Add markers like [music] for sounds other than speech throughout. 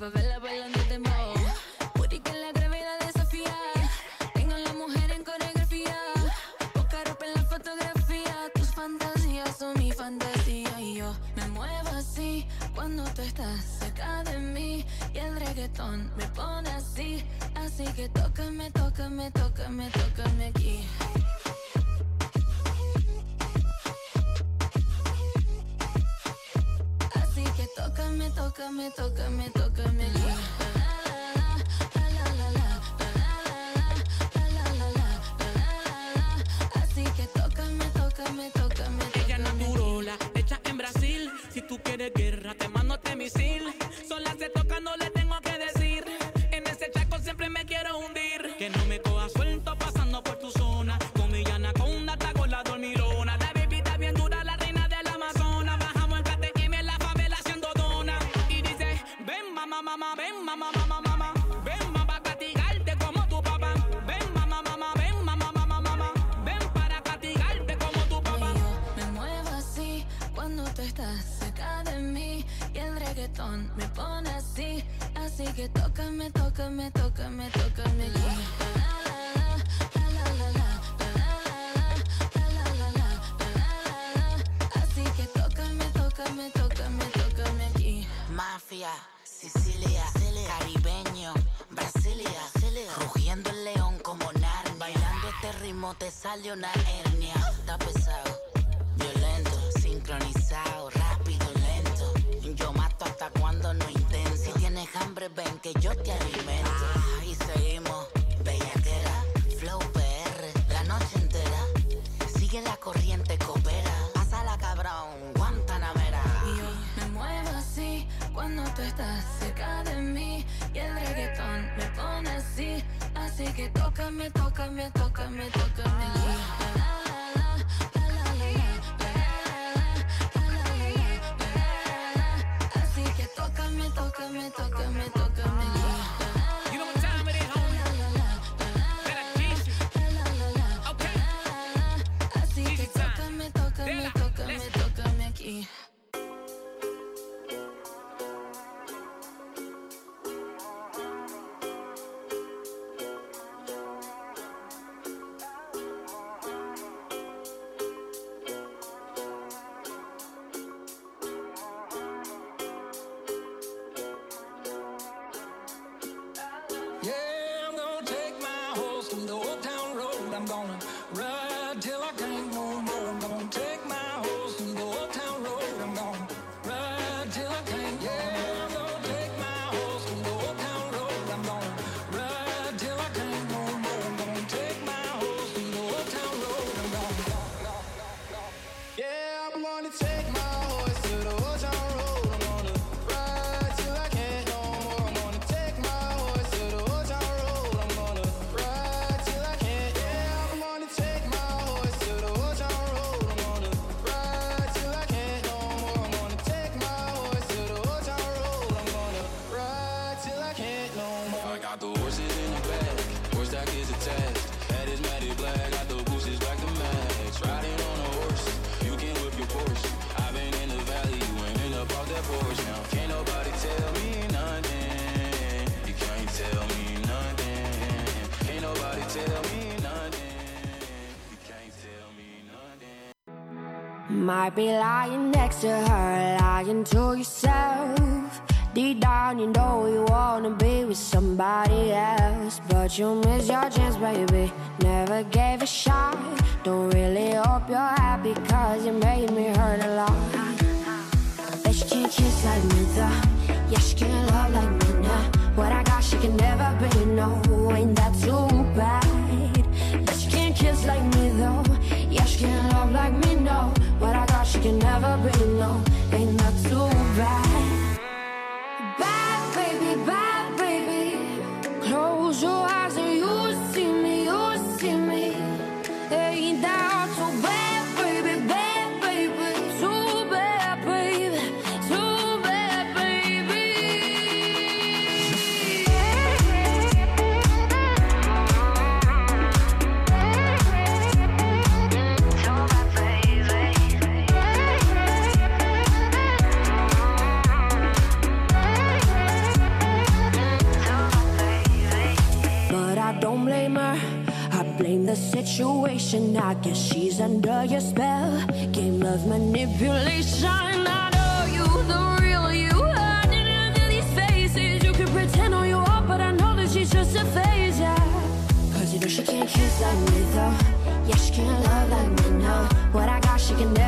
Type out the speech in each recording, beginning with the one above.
of a Lil Nas might be lying next to her, lying to yourself. Deep down, you know you wanna be with somebody else, but you miss your chance, baby. Never gave a shot. you never really know. I guess she's under your spell. Game of manipulation. I know you, the real you. I didn't do these faces. You can pretend all you want, but I know that she's just a phase, yeah. Cause you know she can't kiss like me, though. Yeah, she can't love like me, no. What I got, she can never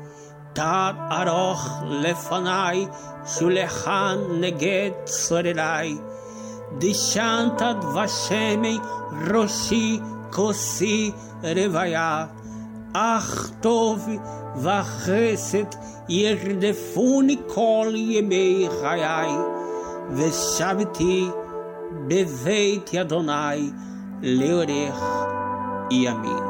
תת ארוך לפניי, שולחן נגד צורריי. דשנת דבשמי ראשי כוסי רוויה. אך טוב וחסד ירדפוני כל ימי חיי, ושבתי בבית אדוני לאורך ימים.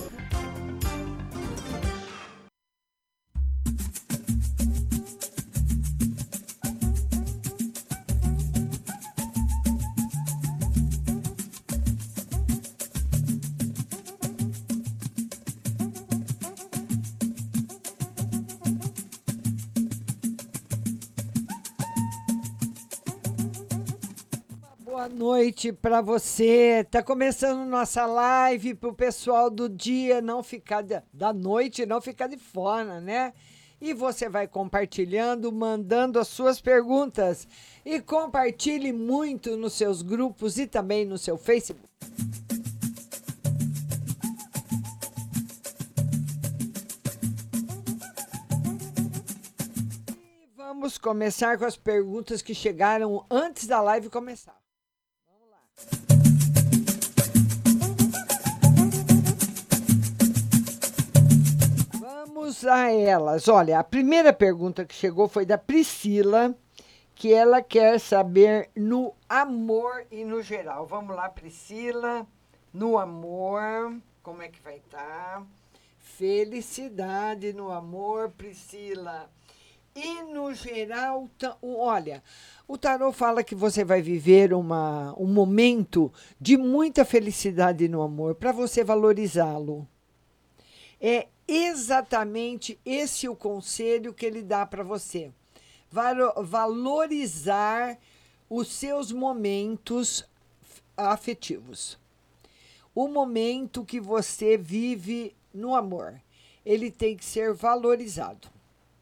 Boa noite para você. Tá começando nossa live pro pessoal do dia não ficar de, da noite não ficar de fora, né? E você vai compartilhando, mandando as suas perguntas e compartilhe muito nos seus grupos e também no seu Facebook. E vamos começar com as perguntas que chegaram antes da live começar. Vamos a elas. Olha, a primeira pergunta que chegou foi da Priscila, que ela quer saber no amor e no geral. Vamos lá, Priscila. No amor, como é que vai estar? Felicidade no amor, Priscila. E no geral, olha, o tarô fala que você vai viver uma, um momento de muita felicidade no amor para você valorizá-lo. É exatamente esse o conselho que ele dá para você. Valo- Valorizar os seus momentos afetivos. O momento que você vive no amor, ele tem que ser valorizado.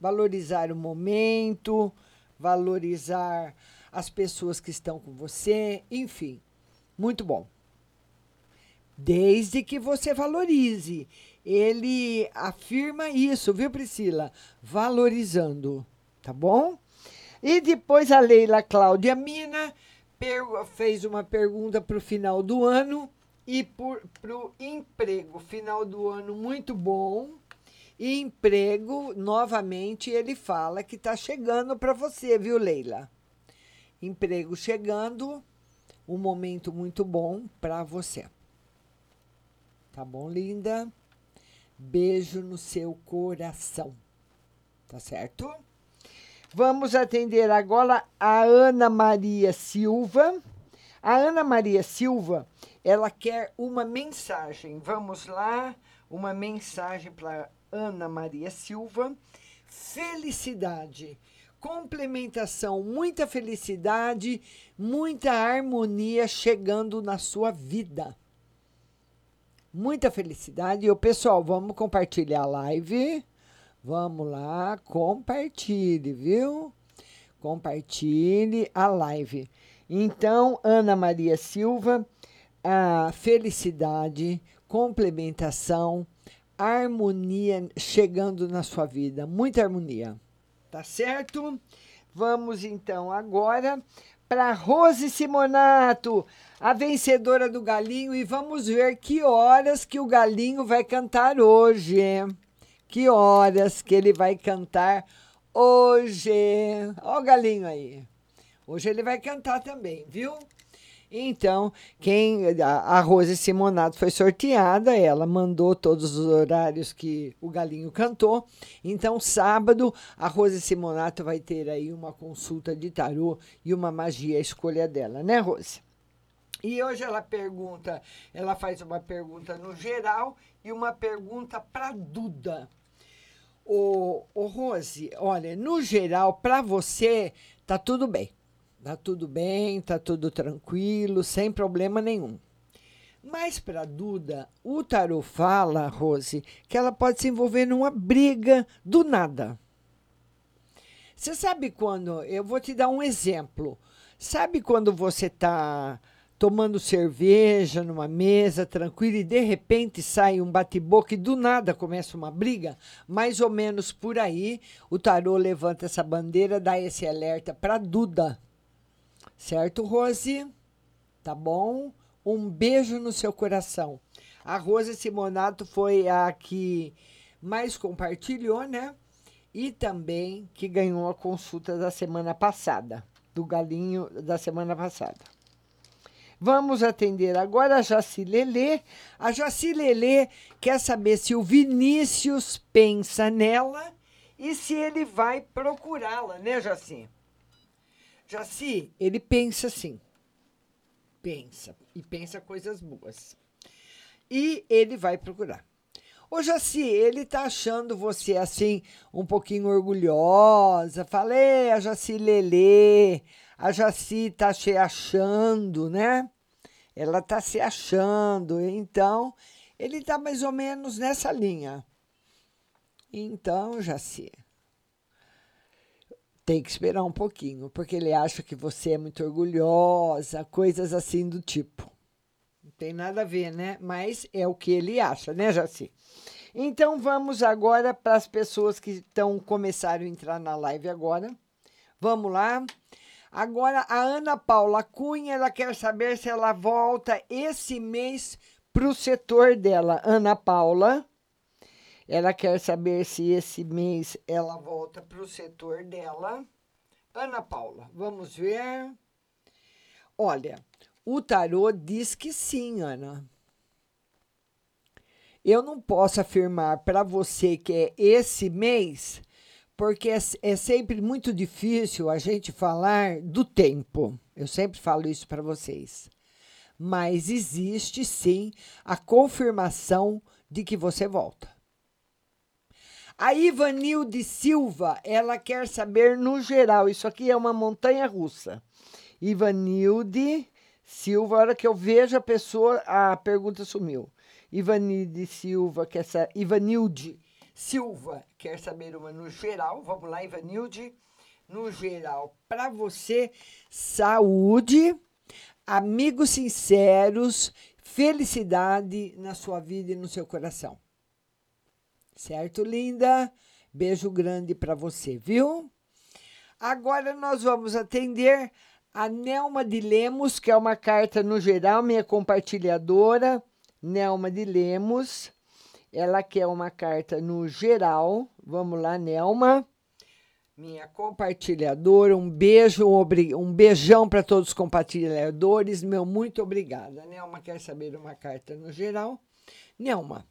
Valorizar o momento, valorizar as pessoas que estão com você, enfim. Muito bom desde que você valorize. Ele afirma isso, viu, Priscila? Valorizando, tá bom? E depois a Leila Cláudia Mina fez uma pergunta para o final do ano e para o emprego. Final do ano muito bom. E emprego, novamente, ele fala que está chegando para você, viu, Leila? Emprego chegando, um momento muito bom para você. Tá bom, linda? Beijo no seu coração. Tá certo? Vamos atender agora a Ana Maria Silva. A Ana Maria Silva, ela quer uma mensagem. Vamos lá, uma mensagem para Ana Maria Silva. Felicidade, complementação, muita felicidade, muita harmonia chegando na sua vida. Muita felicidade. E o pessoal, vamos compartilhar a live. Vamos lá, compartilhe, viu? Compartilhe a live. Então, Ana Maria Silva, a felicidade, complementação, harmonia chegando na sua vida, muita harmonia. Tá certo? Vamos então agora para Rose Simonato, a vencedora do Galinho, e vamos ver que horas que o Galinho vai cantar hoje. Que horas que ele vai cantar hoje. Ó o Galinho aí. Hoje ele vai cantar também, viu? Então, quem a Rose Simonato foi sorteada, ela mandou todos os horários que o Galinho cantou. Então, sábado, a Rose Simonato vai ter aí uma consulta de tarô e uma magia a escolha dela, né, Rose? E hoje ela pergunta, ela faz uma pergunta no geral e uma pergunta para Duda. Ô Rose, olha, no geral, para você, tá tudo bem. Tá tudo bem, tá tudo tranquilo, sem problema nenhum. Mas para Duda, o tarô fala, Rose, que ela pode se envolver numa briga do nada. Você sabe quando? Eu vou te dar um exemplo. Sabe quando você está tomando cerveja numa mesa tranquila e de repente sai um bate-boca e do nada começa uma briga? Mais ou menos por aí, o tarô levanta essa bandeira, dá esse alerta para Duda. Certo, Rose? Tá bom? Um beijo no seu coração. A Rose Simonato foi a que mais compartilhou, né? E também que ganhou a consulta da semana passada, do galinho da semana passada. Vamos atender agora a Jaci Lelê. A Jaci Lelê quer saber se o Vinícius pensa nela e se ele vai procurá-la, né, Jaci? Jaci, ele pensa sim. Pensa. E pensa coisas boas. E ele vai procurar. Ô, Jaci, ele tá achando você assim, um pouquinho orgulhosa. Falei, a Jaci Lelê, a Jaci tá se achando, né? Ela tá se achando. Então, ele tá mais ou menos nessa linha. Então, Jaci, tem que esperar um pouquinho, porque ele acha que você é muito orgulhosa, coisas assim do tipo. Não tem nada a ver, né? Mas é o que ele acha, né, Jaci? Então vamos agora para as pessoas que estão começaram a entrar na live agora. Vamos lá. Agora a Ana Paula Cunha, ela quer saber se ela volta esse mês para o setor dela. Ana Paula, ela quer saber se esse mês ela volta para o setor dela. Ana Paula, vamos ver. Olha, o tarô diz que sim, Ana. Eu não posso afirmar para você que é esse mês, porque é, é, sempre muito difícil a gente falar do tempo. Eu sempre falo isso para vocês. Mas existe sim a confirmação de que você volta. A Ivanilde Silva, ela quer saber no geral. Isso aqui é uma montanha russa. Ivanilde Silva, a hora que eu vejo a pessoa, a pergunta sumiu. Ivanilde Silva, quer saber. Ivanilde Silva quer saber uma no geral. Vamos lá, Ivanilde. No geral, para você, saúde, amigos sinceros, felicidade na sua vida e no seu coração. Certo, linda? Beijo grande para você, viu? Agora nós vamos atender a Nelma de Lemos, que é uma carta no geral, minha compartilhadora. Nelma de Lemos, ela quer uma carta no geral. Vamos lá, Nelma. Minha compartilhadora, um beijo, um, beijão para todos os compartilhadores. Meu muito obrigada. Nelma quer saber uma carta no geral. Nelma,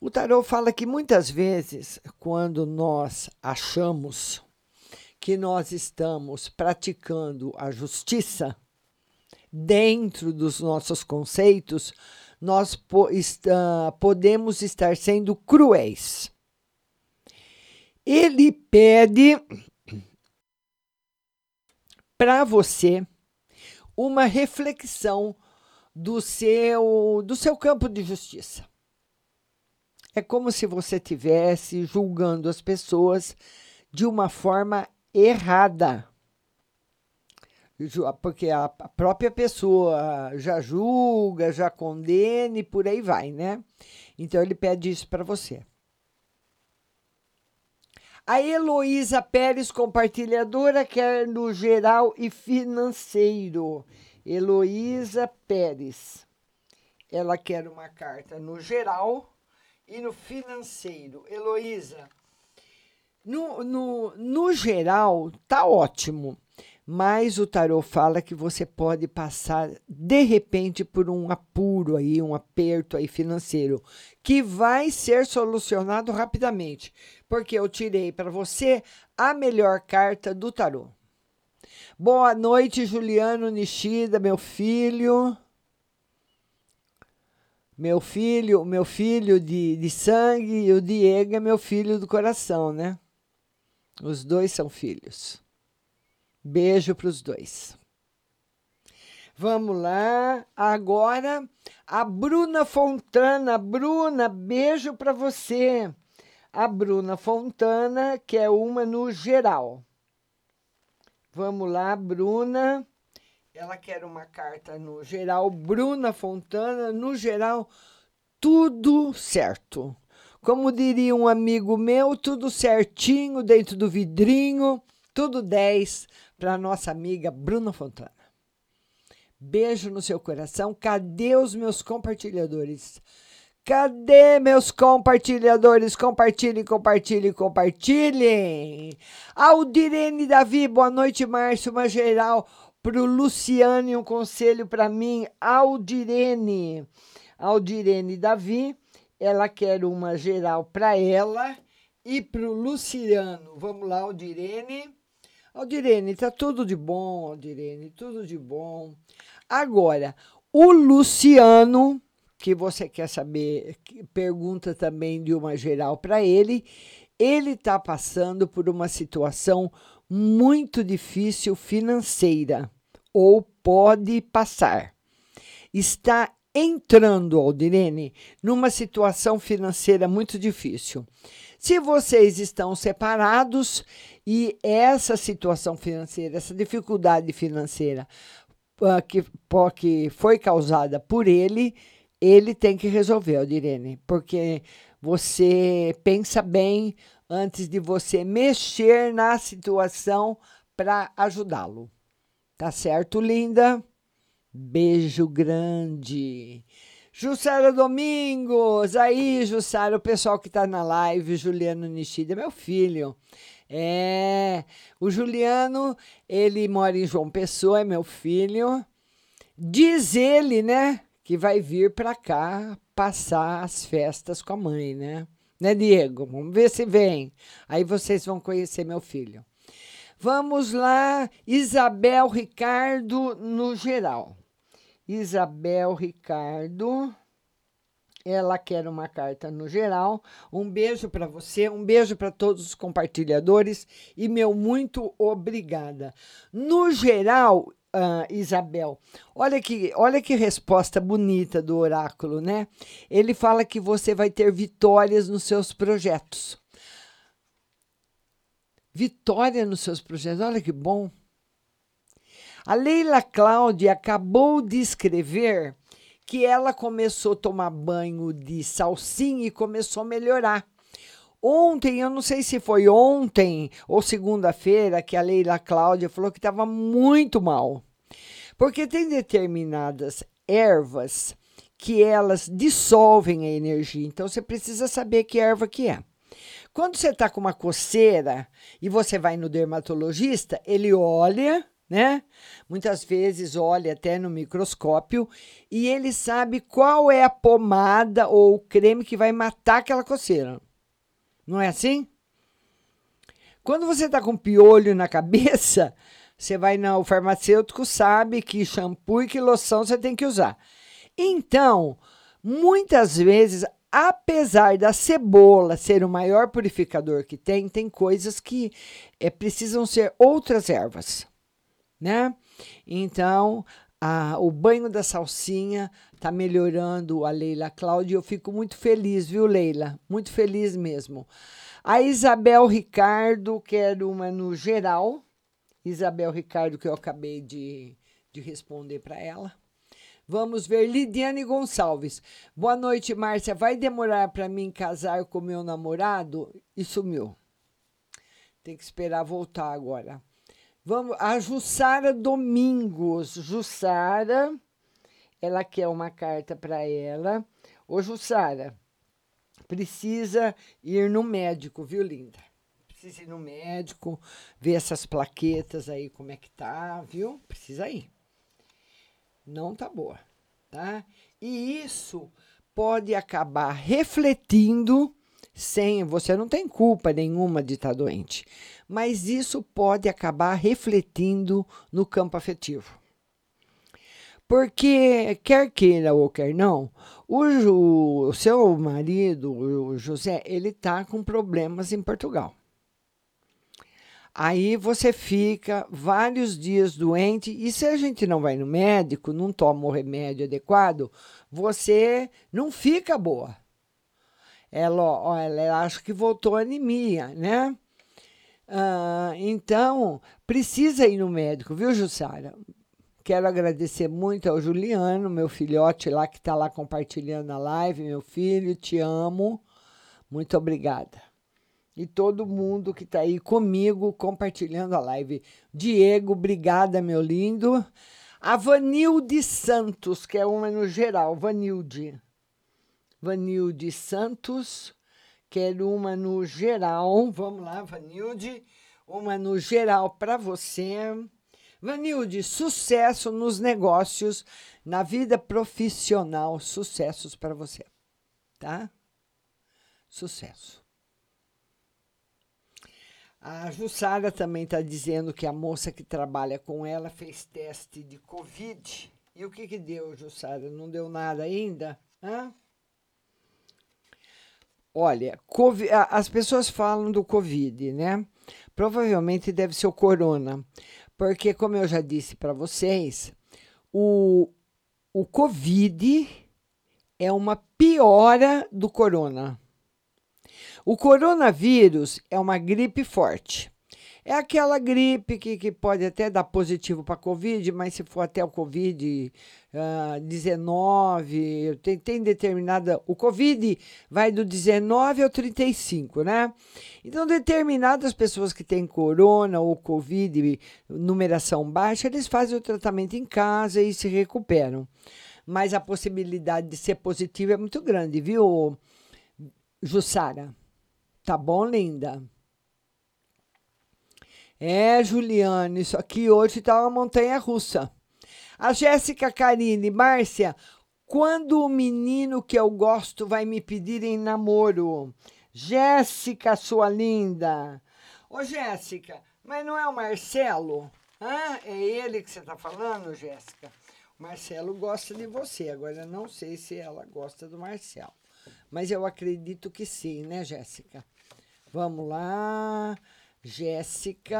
o tarot fala que muitas vezes, quando nós achamos que nós estamos praticando a justiça dentro dos nossos conceitos, nós po está, podemos estar sendo cruéis. Ele pede para você uma reflexão do seu do seu campo de justiça. É como se você estivesse julgando as pessoas de uma forma errada. Porque a própria pessoa já julga, já condena e por aí vai, né? Então ele pede isso para você. A Heloísa Pérez, compartilhadora, quer no geral e financeiro. Heloísa Pérez. Ela quer uma carta no geral e no financeiro. Heloísa, no, no, no geral, tá ótimo. Mas o tarot fala que você pode passar de repente por um apuro aí, um aperto aí financeiro, que vai ser solucionado rapidamente, porque eu tirei para você a melhor carta do tarot. Boa noite, Juliano Nishida, meu filho. Meu filho, meu filho de, de sangue e o Diego é meu filho do coração, né? Os dois são filhos. Beijo para os dois. Vamos lá. Agora, a Bruna Fontana. Bruna, beijo para você. A Bruna Fontana, que é uma no geral. Vamos lá, Bruna. Ela quer uma carta no geral. Bruna Fontana, no geral, tudo certo. Como diria um amigo meu, tudo certinho dentro do vidrinho, tudo 10 para nossa amiga Bruna Fontana. Beijo no seu coração. Cadê os meus compartilhadores? Cadê meus compartilhadores? Compartilhem, compartilhem, compartilhem. Aldirene Davi, boa noite, Márcio. Uma geral para o Luciano e um conselho para mim. Aldirene. Aldirene Davi, ela quer uma geral para ela e para o Luciano. Vamos lá, Aldirene. Aldirene, tá tudo de bom, Aldirene, tudo de bom. Agora, o Luciano, que você quer saber, pergunta também de uma geral para ele. Ele está passando por uma situação muito difícil financeira, ou pode passar. Está entrando, Aldirene, numa situação financeira muito difícil. Se vocês estão separados e essa situação financeira, essa dificuldade financeira ah, que, foi causada por ele, ele tem que resolver, Aldirene, porque você pensa bem antes de você mexer na situação para ajudá-lo. Tá certo, linda? Beijo grande. Jussara Domingos, aí, Jussara, o pessoal que tá na live, Juliano Nishida, meu filho. É, o Juliano, ele mora em João Pessoa, é meu filho. Diz ele, né, que vai vir para cá passar as festas com a mãe, né? Né, Diego? Vamos ver se vem. Aí vocês vão conhecer meu filho. Vamos lá, Isabel Ricardo no geral. Isabel Ricardo. Ela quer uma carta no geral. Um beijo para você, um beijo para todos os compartilhadores e meu muito obrigada. No geral, ah, Isabel, olha que, olha que resposta bonita do oráculo, né? Ele fala que você vai ter vitórias nos seus projetos. Vitória nos seus projetos, olha que bom. A Leila Cláudia acabou de escrever que ela começou a tomar banho de salsinha e começou a melhorar. Ontem, eu não sei se foi ontem ou segunda-feira, que a Leila Cláudia falou que estava muito mal. Porque tem determinadas ervas que elas dissolvem a energia. Então você precisa saber que erva que é. Quando você está com uma coceira e você vai no dermatologista, ele olha, né? Muitas vezes olha até no microscópio e ele sabe qual é a pomada ou o creme que vai matar aquela coceira. Não é assim? Quando você está com piolho na cabeça, [laughs] você vai no farmacêutico, sabe que shampoo e que loção você tem que usar. Então, muitas vezes, apesar da cebola ser o maior purificador que tem, tem coisas que é, precisam ser outras ervas, né? Então, a, o banho da salsinha está melhorando a Leila Cláudia. Eu fico muito feliz, viu, Leila? Muito feliz mesmo. A Isabel Ricardo, quero uma no geral. Isabel Ricardo, que eu acabei de, de responder para ela. Vamos ver, Lidiane Gonçalves. Boa noite, Márcia. Vai demorar para mim casar com meu namorado? E sumiu. Tem que esperar voltar agora. Vamos, a Jussara Domingos. Jussara, ela quer uma carta para ela. Ô, Jussara, precisa ir no médico, viu, linda? Precisa ir no médico, ver essas plaquetas aí, como é que tá, viu? Precisa ir. Não tá boa, tá? E isso pode acabar refletindo sem você não tem culpa nenhuma de estar doente, mas isso pode acabar refletindo no campo afetivo. Porque, quer queira ou quer não, o, o seu marido, o José, ele está com problemas em Portugal. Aí você fica vários dias doente, e se a gente não vai no médico, não toma o remédio adequado, você não fica boa. Ela, ó, ela acha que voltou a anemia, né? Ah, então, precisa ir no médico, viu, Jussara? Quero agradecer muito ao Juliano, meu filhote lá que está lá compartilhando a live, meu filho, te amo. Muito obrigada. E todo mundo que está aí comigo compartilhando a live. Diego, obrigada, meu lindo. A Vanilde Santos, que é uma no geral, Vanilde. Vanilde Santos, quero uma no geral. Vamos lá, Vanilde. Uma no geral para você. Vanilde, sucesso nos negócios, na vida profissional, sucessos para você, tá? Sucesso. A Jussara também está dizendo que a moça que trabalha com ela fez teste de Covid. E o que, que deu, Jussara? Não deu nada ainda? Hã? Olha, as pessoas falam do Covid, né? Provavelmente deve ser o corona, porque, como eu já disse para vocês, o, o Covid é uma piora do corona. O coronavírus é uma gripe forte. É aquela gripe que, que pode até dar positivo para Covid, mas se for até o Covid-19, tem, tem determinada. O Covid vai do 19 ao 35, né? Então, determinadas pessoas que têm corona ou Covid, numeração baixa, eles fazem o tratamento em casa e se recuperam. Mas a possibilidade de ser positivo é muito grande, viu, Jussara? Tá bom, linda? É, Juliane, isso aqui hoje tá uma montanha russa. A Jéssica Karine, Márcia, quando o menino que eu gosto vai me pedir em namoro? Jéssica, sua linda. Ô, Jéssica, mas não é o Marcelo? Hã? É ele que você tá falando, Jéssica? O Marcelo gosta de você, agora não sei se ela gosta do Marcelo. Mas eu acredito que sim, né, Jéssica? Vamos lá. Jéssica.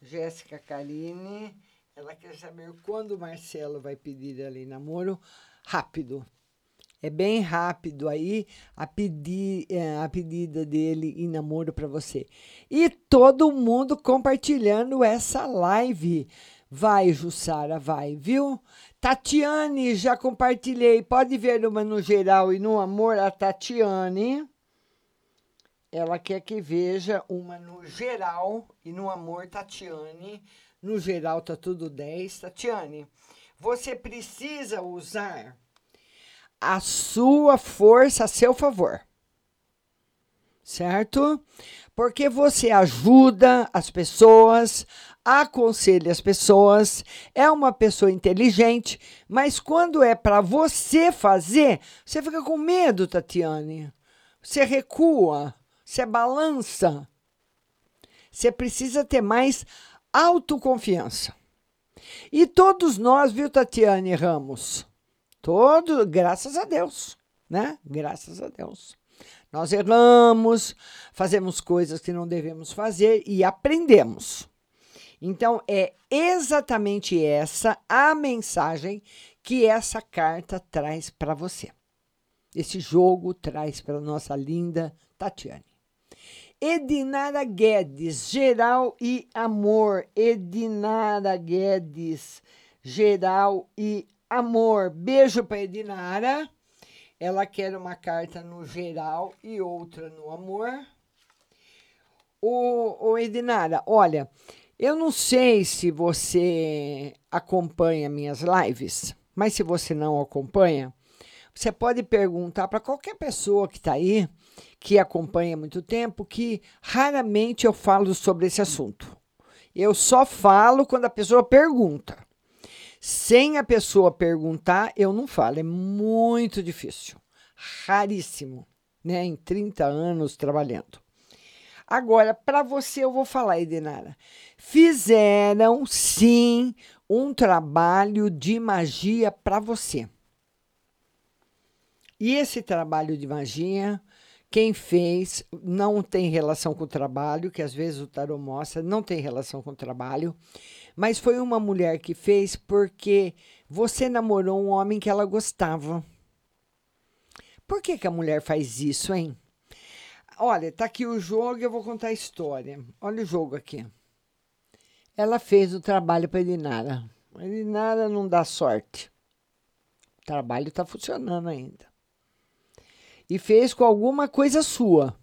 Jéssica Karine. Ela quer saber quando o Marcelo vai pedir em namoro. Rápido. É bem rápido aí a, pedir, é, a pedida dele em namoro para você. E todo mundo compartilhando essa live. Vai, Jussara, vai, viu? Tatiane, já compartilhei. Pode ver uma no geral e no amor, a Tatiane. Ela quer que veja uma no geral e no amor, Tatiane. No geral tá tudo 10. Tatiane, você precisa usar a sua força a seu favor. Certo? Porque você ajuda as pessoas, aconselha as pessoas, é uma pessoa inteligente, mas quando é para você fazer, você fica com medo, Tatiane. Você recua, você balança. Você precisa ter mais autoconfiança. E todos nós, viu, Tatiane Ramos? Todos, graças a Deus, né? Graças a Deus. Nós erramos, fazemos coisas que não devemos fazer e aprendemos. Então, é exatamente essa a mensagem que essa carta traz para você. Esse jogo traz para nossa linda Tatiane. Edinara Guedes, geral e amor. Edinara Guedes, geral e amor. Beijo para Edinara. Ela quer uma carta no geral e outra no amor. Ô, ô Edinara, olha, eu não sei se você acompanha minhas lives, mas se você não acompanha, você pode perguntar para qualquer pessoa que está aí, que acompanha há muito tempo, que raramente eu falo sobre esse assunto. Eu só falo quando a pessoa pergunta. Sem a pessoa perguntar, eu não falo. É muito difícil. Raríssimo, né? Em 30 anos trabalhando. Agora, para você, eu vou falar, Edenara. Fizeram, sim, um trabalho de magia para você. E esse trabalho de magia, quem fez não tem relação com o trabalho, que às vezes o tarô mostra, não tem relação com o trabalho, mas foi uma mulher que fez porque você namorou um homem que ela gostava. Por que, que a mulher faz isso, hein? Olha, tá aqui o jogo eu vou contar a história. Olha o jogo aqui. Ela fez o trabalho para Elinara. A Elinara não dá sorte. O trabalho está funcionando ainda. E fez com alguma coisa sua.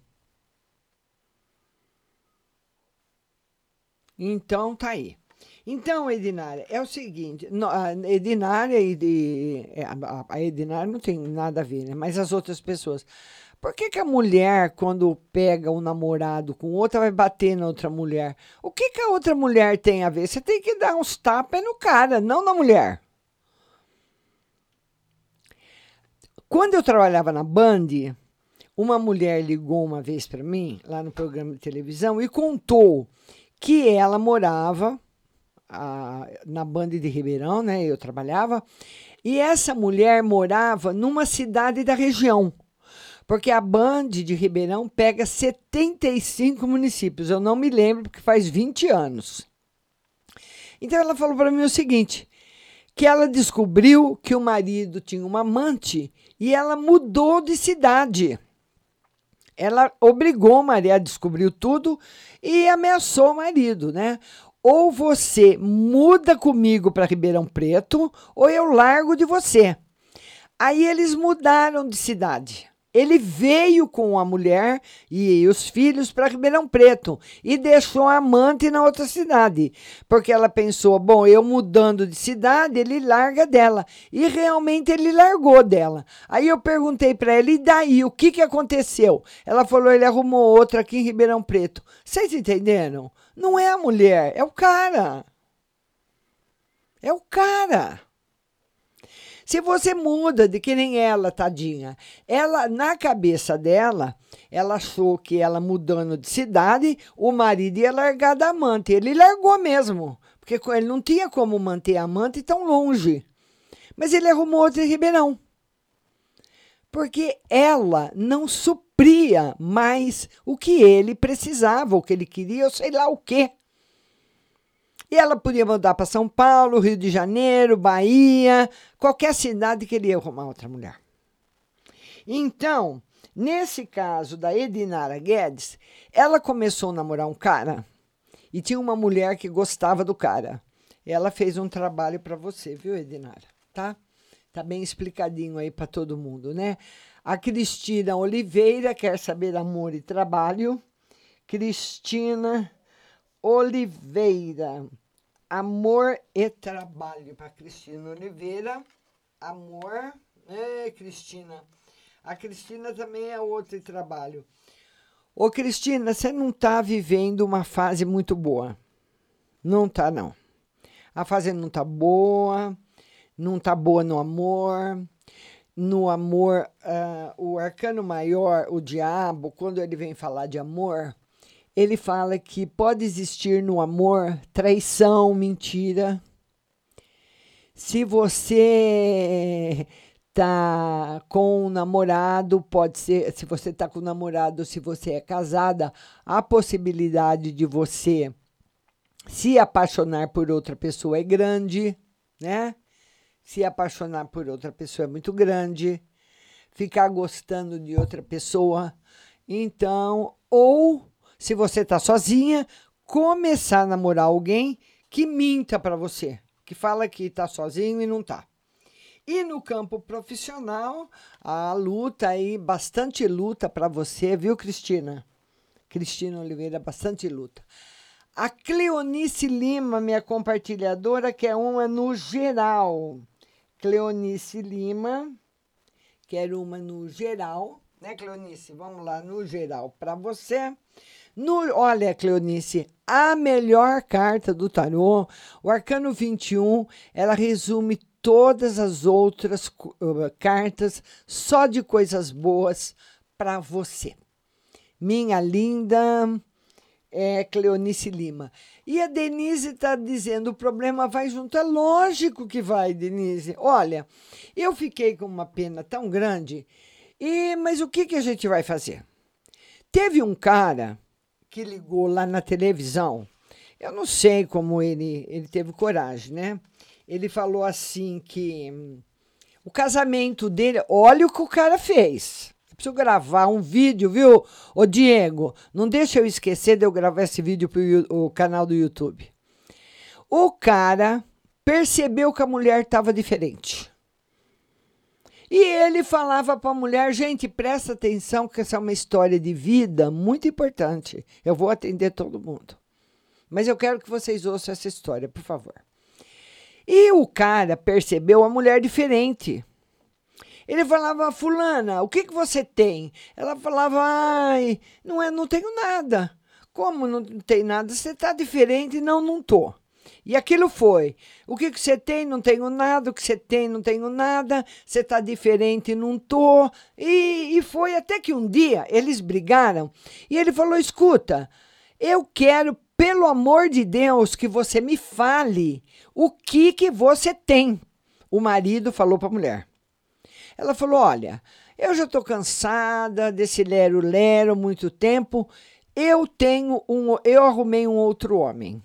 Então tá aí. Então, Edinara, é o seguinte, no, a Edinara e é, a, a Edinara não tem nada a ver, né? Mas as outras pessoas. Por que, que a mulher, quando pega um namorado com outra, vai bater na outra mulher? O que, que a outra mulher tem a ver? Você tem que dar uns tapas no cara, não na mulher. Quando eu trabalhava na Band, uma mulher ligou uma vez para mim, lá no programa de televisão, e contou que ela morava a, na Band de Ribeirão, né? Eu trabalhava, E essa mulher morava numa cidade da região. Porque a Band de Ribeirão pega 75 municípios. Eu não me lembro, porque faz 20 anos. Então ela falou para mim o seguinte: que ela descobriu que o marido tinha uma amante e ela mudou de cidade. Ela obrigou o marido, a descobriu tudo e ameaçou o marido, né? Ou você muda comigo para Ribeirão Preto, ou eu largo de você. Aí eles mudaram de cidade. Ele veio com a mulher e os filhos para Ribeirão Preto e deixou a amante na outra cidade, porque ela pensou: bom, eu mudando de cidade, ele larga dela. E realmente ele largou dela. Aí eu perguntei para ela: e daí? O que, que aconteceu? Ela falou: ele arrumou outra aqui em Ribeirão Preto. Vocês entenderam? Não é a mulher, é o cara. É o cara. Se você muda de que nem ela, tadinha, ela na cabeça dela, ela achou que ela mudando de cidade, o marido ia largar da amante. Ele largou mesmo, porque ele não tinha como manter a amante tão longe. Mas ele arrumou outra em Ribeirão. Porque ela não supria mais o que ele precisava, o que ele queria, ou sei lá o quê. E ela podia mudar para São Paulo, Rio de Janeiro, Bahia, qualquer cidade que ele ia arrumar outra mulher. Então, nesse caso da Edinara Guedes, ela começou a namorar um cara e tinha uma mulher que gostava do cara. Ela fez um trabalho para você, viu, Edinara? Tá? Tá bem explicadinho aí para todo mundo, né? A Cristina Oliveira quer saber amor e trabalho. Cristina Oliveira. Amor e trabalho para Cristina Oliveira. Amor. É, Cristina. A Cristina também é outro trabalho. Ô, Cristina, você não está vivendo uma fase muito boa. Não tá, não. A fase não tá boa, não tá boa no amor. No amor, uh, o arcano maior, o diabo, quando ele vem falar de amor, ele fala que pode existir no amor traição, mentira. Se você tá com um namorado, pode ser, se você tá com um namorado, se você é casada, a possibilidade de você se apaixonar por outra pessoa é grande, né? Se apaixonar por outra pessoa é muito grande, ficar gostando de outra pessoa. Então, ou se você está sozinha, começar a namorar alguém que minta para você, que fala que está sozinho e não está. E no campo profissional, a luta aí, bastante luta para você, viu, Cristina? Cristina Oliveira, bastante luta. A Cleonice Lima, minha compartilhadora, que é uma no geral. Cleonice Lima, quer uma no geral, né, Cleonice? Vamos lá, no geral, para você. No, olha, Cleonice, a melhor carta do tarô, o Arcano 21, ela resume todas as outras uh, cartas só de coisas boas para você. Minha linda é Cleonice Lima. E a Denise está dizendo: o problema vai junto. É lógico que vai, Denise. Olha, eu fiquei com uma pena tão grande, e mas o que, que a gente vai fazer? Teve um cara que ligou lá na televisão. Eu não sei como ele, ele teve coragem, né? Ele falou assim que hum, o casamento dele, olha o que o cara fez. Eu preciso gravar um vídeo, viu? Ô Diego, não deixa eu esquecer de eu gravar esse vídeo para o canal do YouTube. O cara percebeu que a mulher estava diferente. E ele falava para a mulher: gente, presta atenção, que essa é uma história de vida muito importante. Eu vou atender todo mundo. Mas eu quero que vocês ouçam essa história, por favor. E o cara percebeu a mulher diferente. Ele falava, fulana, o que, que você tem? Ela falava, ai, não, é, não tenho nada. Como não tem nada? Você está diferente? Não, não estou. E aquilo foi. O que, que você tem? Não tenho nada. O que você tem? Não tenho nada. Você está diferente? Não tô. E, e foi até que um dia eles brigaram e ele falou: escuta, eu quero, pelo amor de Deus, que você me fale o que, que você tem. O marido falou para a mulher. Ela falou: Olha, eu já estou cansada desse lero-lero muito tempo. Eu tenho um, eu arrumei um outro homem.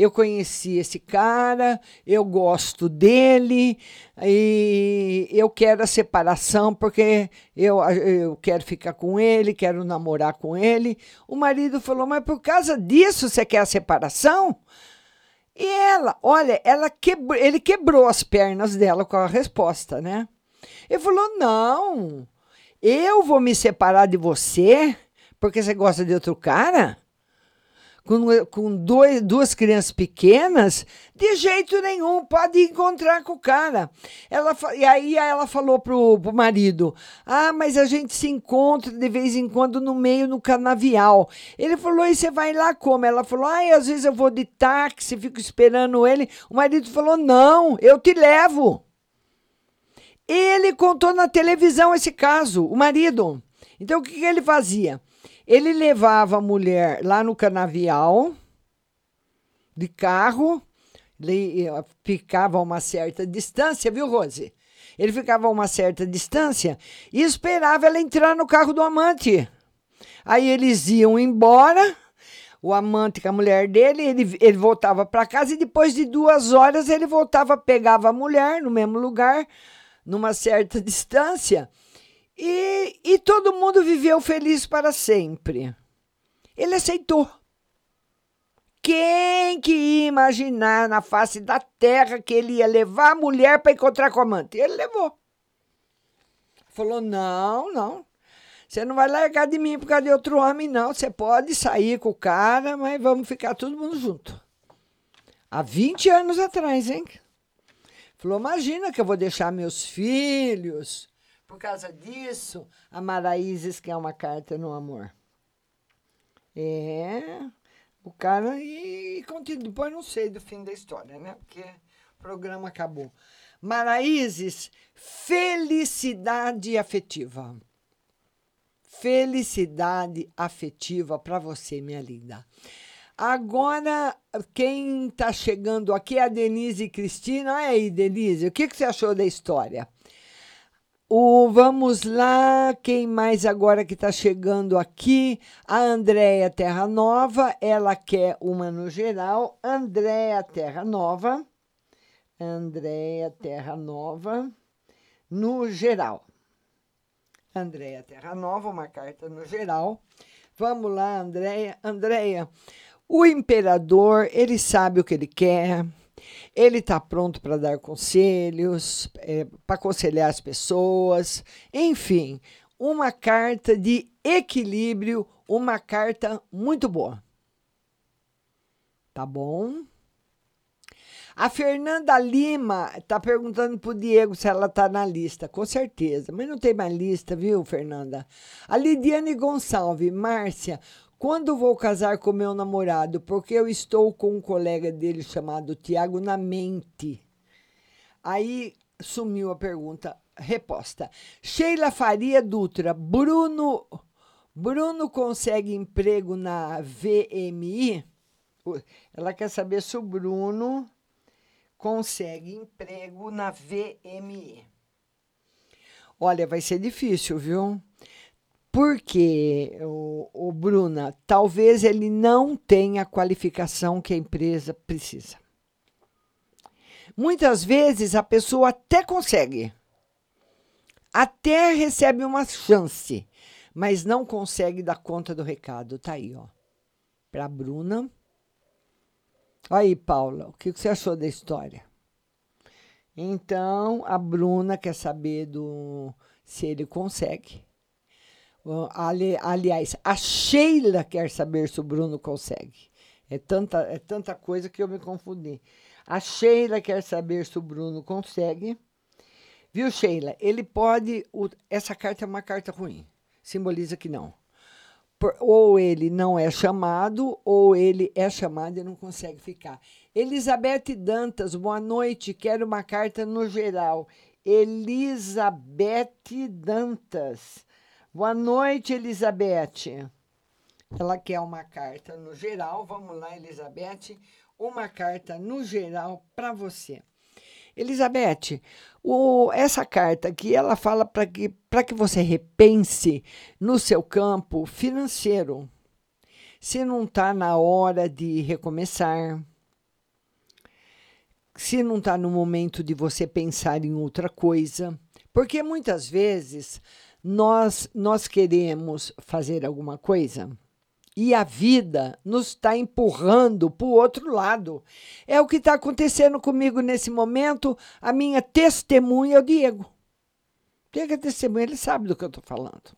Eu conheci esse cara, eu gosto dele e eu quero a separação porque eu, eu quero ficar com ele, quero namorar com ele. O marido falou: Mas por causa disso você quer a separação? E ela, olha, ela quebrou, ele quebrou as pernas dela com a resposta, né? Ele falou: Não, eu vou me separar de você porque você gosta de outro cara? Com, com dois, duas crianças pequenas? De jeito nenhum, pode encontrar com o cara. Ela, e aí ela falou pro, pro marido: Ah, mas a gente se encontra de vez em quando no meio no canavial. Ele falou: E você vai lá como? Ela falou: Ah, às vezes eu vou de táxi, fico esperando ele. O marido falou: Não, eu te levo. Ele contou na televisão esse caso, o marido. Então o que, que ele fazia? Ele levava a mulher lá no canavial de carro, eh, ficava a uma certa distância, viu, Rose? Ele ficava a uma certa distância e esperava ela entrar no carro do amante. Aí eles iam embora, o amante com a mulher dele, ele, ele voltava para casa e depois de duas horas ele voltava, pegava a mulher no mesmo lugar, numa certa [laughs] distância, e, e todo mundo viveu feliz para sempre. Ele aceitou. Quem que ia imaginar na face da terra que ele ia levar a mulher para encontrar com a amante? Ele levou. Falou: não, não. Você não vai largar de mim por causa de outro homem, não. Você pode sair com o cara, mas vamos ficar todo mundo junto. Há 20 anos atrás, hein? Falou: imagina que eu vou deixar meus filhos por causa disso. A Maraízes quer uma carta no amor. É. O cara. E, e continua. Depois não sei do fim da história, né? Porque o programa acabou. Maraízes, felicidade afetiva. Felicidade afetiva para você, minha linda. Agora, quem está chegando aqui é a Denise e Cristina. Olha aí, Denise, o que, que você achou da história? O, vamos lá, quem mais agora que está chegando aqui? A Andréia Terra Nova, ela quer uma no geral. Andréia Terra Nova. Andréia Terra Nova, no geral. Andréia Terra Nova, uma carta no geral. Vamos lá, Andréia. Andréia, o imperador, ele sabe o que ele quer. Ele está pronto para dar conselhos, é, para aconselhar as pessoas. Enfim, uma carta de equilíbrio, uma carta muito boa. Tá bom? A Fernanda Lima está perguntando para o Diego se ela está na lista. Com certeza, mas não tem mais lista, viu, Fernanda? A Lidiane Gonçalves, Márcia, quando vou casar com meu namorado? Porque eu estou com um colega dele chamado Tiago na mente. Aí sumiu a pergunta. Reposta. Sheila Faria Dutra, Bruno, Bruno consegue emprego na VMI? Ela quer saber se o Bruno consegue emprego na VMI. Olha, vai ser difícil, viu? Porque, o, o Bruna, talvez ele não tenha a qualificação que a empresa precisa. Muitas vezes a pessoa até consegue, até recebe uma chance, mas não consegue dar conta do recado. Tá aí, ó. Para Bruna. Aí, Paula, o que você achou da história? Então, a Bruna quer saber do se ele consegue. Ali, aliás, a Sheila quer saber se o Bruno consegue. É tanta, é tanta coisa que eu me confundi. A Sheila quer saber se o Bruno consegue. Viu, Sheila? Ele pode. O, essa carta é uma carta ruim. Simboliza que não. Por, ou ele não é chamado, ou ele é chamado e não consegue ficar. Elizabeth Dantas, boa noite. Quero uma carta no geral. Elizabeth Dantas. Boa noite, Elizabeth. Ela quer uma carta no geral. Vamos lá, Elizabeth. Uma carta no geral para você. Elizabeth, o, essa carta aqui, ela fala para que, que você repense no seu campo financeiro. Se não está na hora de recomeçar, se não está no momento de você pensar em outra coisa. Porque muitas vezes nós, nós queremos fazer alguma coisa e a vida nos está empurrando para o outro lado. É o que está acontecendo comigo nesse momento. A minha testemunha é o Diego. Diego é testemunha, ele sabe do que eu estou falando.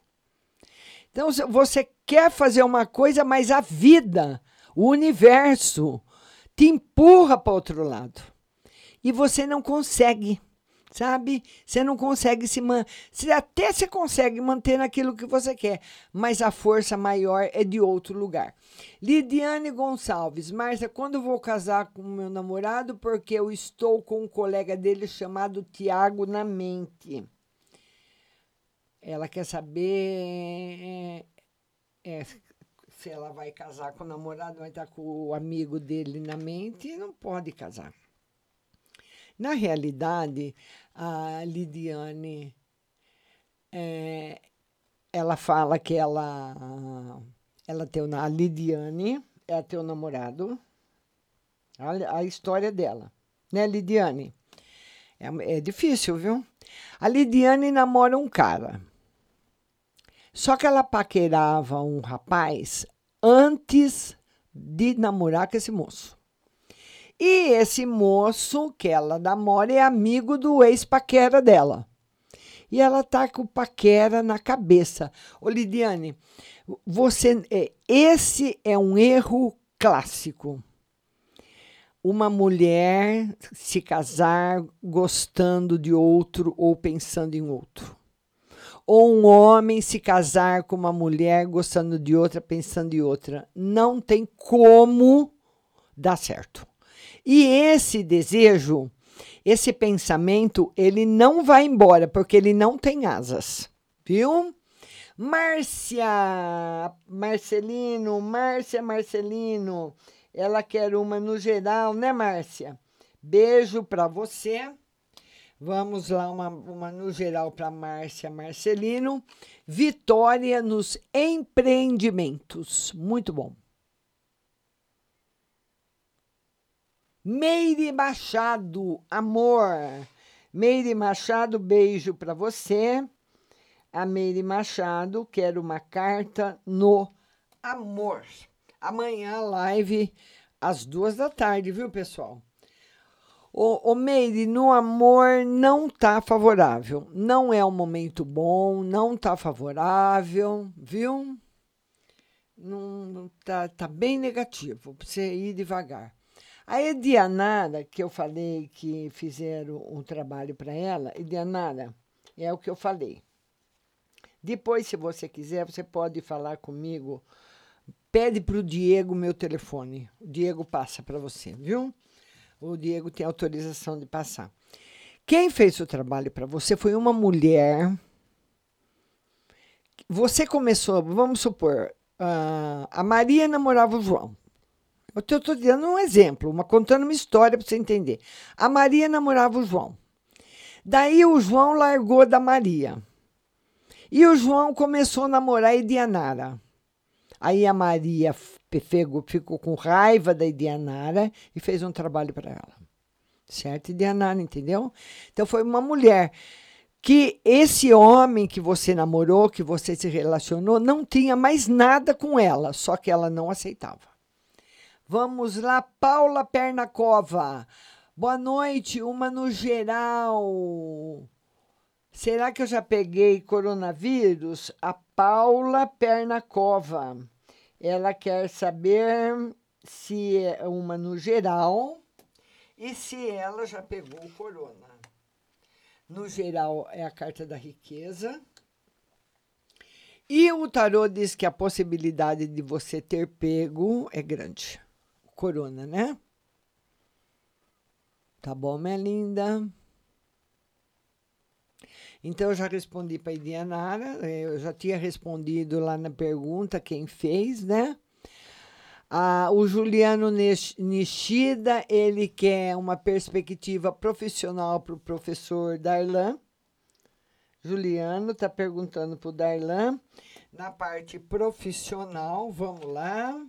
Então, você quer fazer uma coisa, mas a vida, o universo, te empurra para o outro lado. E você não consegue sabe? Você não consegue se manter. Até você consegue manter naquilo que você quer, mas a força maior é de outro lugar. Lidiane Gonçalves, Márcia, quando vou casar com meu namorado? Porque eu estou com um colega dele chamado Tiago na mente. Ela quer saber é, se ela vai casar com o namorado, vai estar com o amigo dele na mente, não pode casar. Na realidade, a Lidiane, é, ela fala que ela, ela tem a Lidiane, é teu namorado, a, a história dela, né, Lidiane? É, é difícil, viu? A Lidiane namora um cara. Só que ela paquerava um rapaz antes de namorar com esse moço. E esse moço que ela namora é amigo do ex-paquera dela. E ela tá com o paquera na cabeça. Ô, Lidiane, você, é, esse é um erro clássico. Uma mulher se casar gostando de outro ou pensando em outro. Ou um homem se casar com uma mulher gostando de outra, pensando em outra. Não tem como dar certo. E esse desejo, esse pensamento, ele não vai embora, porque ele não tem asas, viu? Márcia, Marcelino, Márcia Marcelino, ela quer uma no geral, né, Márcia? Beijo para você. Vamos lá, uma, uma no geral para Márcia Marcelino. Vitória nos empreendimentos. Muito bom. Meire Machado, amor. Meire Machado, beijo para você. A Meire Machado, quero uma carta no amor. Amanhã, live às duas da tarde, viu, pessoal? O, Meire, no amor não tá favorável. Não é um momento bom, não tá favorável, viu? Não, tá, tá bem negativo. Pra você ir devagar. A Edianara, que eu falei que fizeram um trabalho para ela, Edianara, é o que eu falei. Depois, se você quiser, você pode falar comigo. Pede para o Diego meu telefone. O Diego passa para você, viu? O Diego tem autorização de passar. Quem fez o trabalho para você foi uma mulher. Você começou, vamos supor, uh, a Maria namorava o João. Eu estou dando um exemplo, uma, contando uma história para você entender. A Maria namorava o João. Daí o João largou da Maria. E o João começou a namorar a Edianara. Aí a Maria ficou, com raiva da Edianara e fez um trabalho para ela. Certo, Edianara, entendeu? Então foi uma mulher que esse homem que você namorou, que você se relacionou, não tinha mais nada com ela, só que ela não aceitava. Vamos lá, Paula Pernacova. Boa noite, uma no geral. Será que eu já peguei coronavírus? A Paula Pernacova. Ela quer saber se é uma no geral e se ela já pegou o corona. No geral, é a carta da riqueza. E o tarô diz que a possibilidade de você ter pego é grande corona, né? Tá bom, minha linda? Então, eu já respondi para a Idianara, eu já tinha respondido lá na pergunta quem fez, né? Ah, o Juliano Nish- Nishida, ele quer uma perspectiva profissional para o professor Darlan. Juliano está perguntando para o Darlan. Na parte profissional, vamos lá.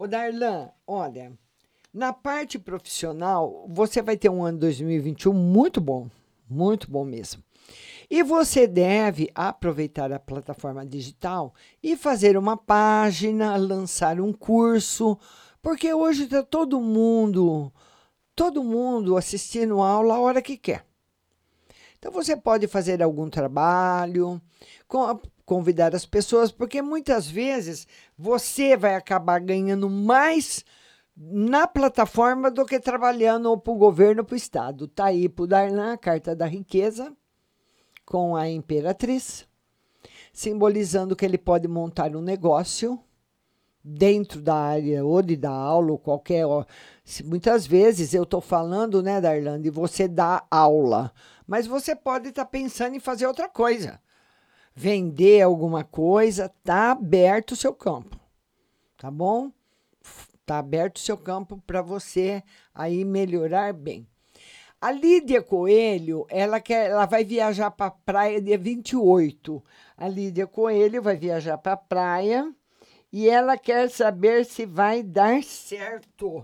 Ô Darlan, olha, na parte profissional, você vai ter um ano 2021 muito bom, muito bom mesmo. E você deve aproveitar a plataforma digital e fazer uma página, lançar um curso, porque hoje está todo mundo, todo mundo assistindo aula a hora que quer. Então você pode fazer algum trabalho, convidar as pessoas, porque muitas vezes você vai acabar ganhando mais na plataforma do que trabalhando para o governo para o Estado. Está aí para o Darlan, a carta da riqueza, com a imperatriz, simbolizando que ele pode montar um negócio dentro da área ou de dar aula ou qualquer. Muitas vezes eu estou falando, né, Darlan, de você dar aula, mas você pode estar pensando em fazer outra coisa. Vender alguma coisa, tá aberto o seu campo. Tá bom? Tá aberto o seu campo para você aí melhorar bem. A Lídia Coelho, ela, quer, ela vai viajar para a praia dia 28. A Lídia Coelho vai viajar para a praia e ela quer saber se vai dar certo.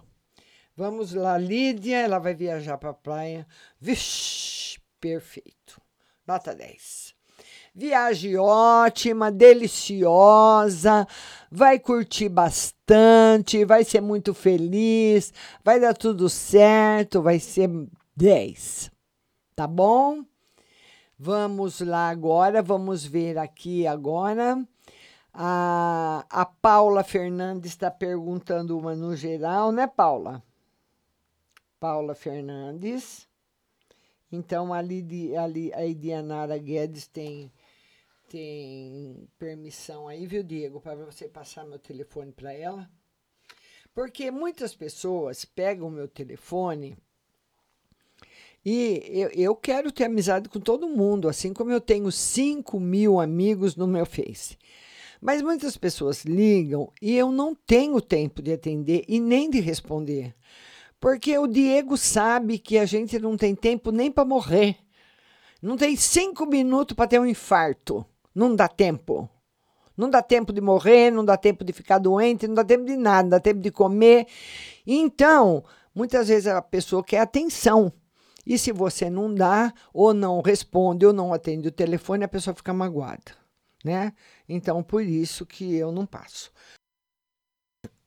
Vamos lá, Lídia, ela vai viajar para a praia. Vixe, perfeito. Nota 10. Viagem ótima, deliciosa, vai curtir bastante, vai ser muito feliz, vai dar tudo certo, vai ser 10. Tá bom? Vamos lá agora, vamos ver aqui agora. A, a Paula Fernandes está perguntando uma no geral, né, Paula? Paula Fernandes. Então, a, Lidi, a, Li- a Idianara Guedes tem, tem permissão aí, viu, Diego, para você passar meu telefone para ela? Porque muitas pessoas pegam meu telefone e eu, eu quero ter amizade com todo mundo, assim como eu tenho 5 mil amigos no meu Face. Mas muitas pessoas ligam e eu não tenho tempo de atender e nem de responder. Porque o Diego sabe que a gente não tem tempo nem para morrer. Não tem cinco minutos para ter um infarto. Não dá tempo. Não dá tempo de morrer, não dá tempo de ficar doente, não dá tempo de nada, não dá tempo de comer. Então, muitas vezes a pessoa quer atenção. E se você não dá, ou não responde, ou não atende o telefone, a pessoa fica magoada. Né? Então, por isso que eu não passo.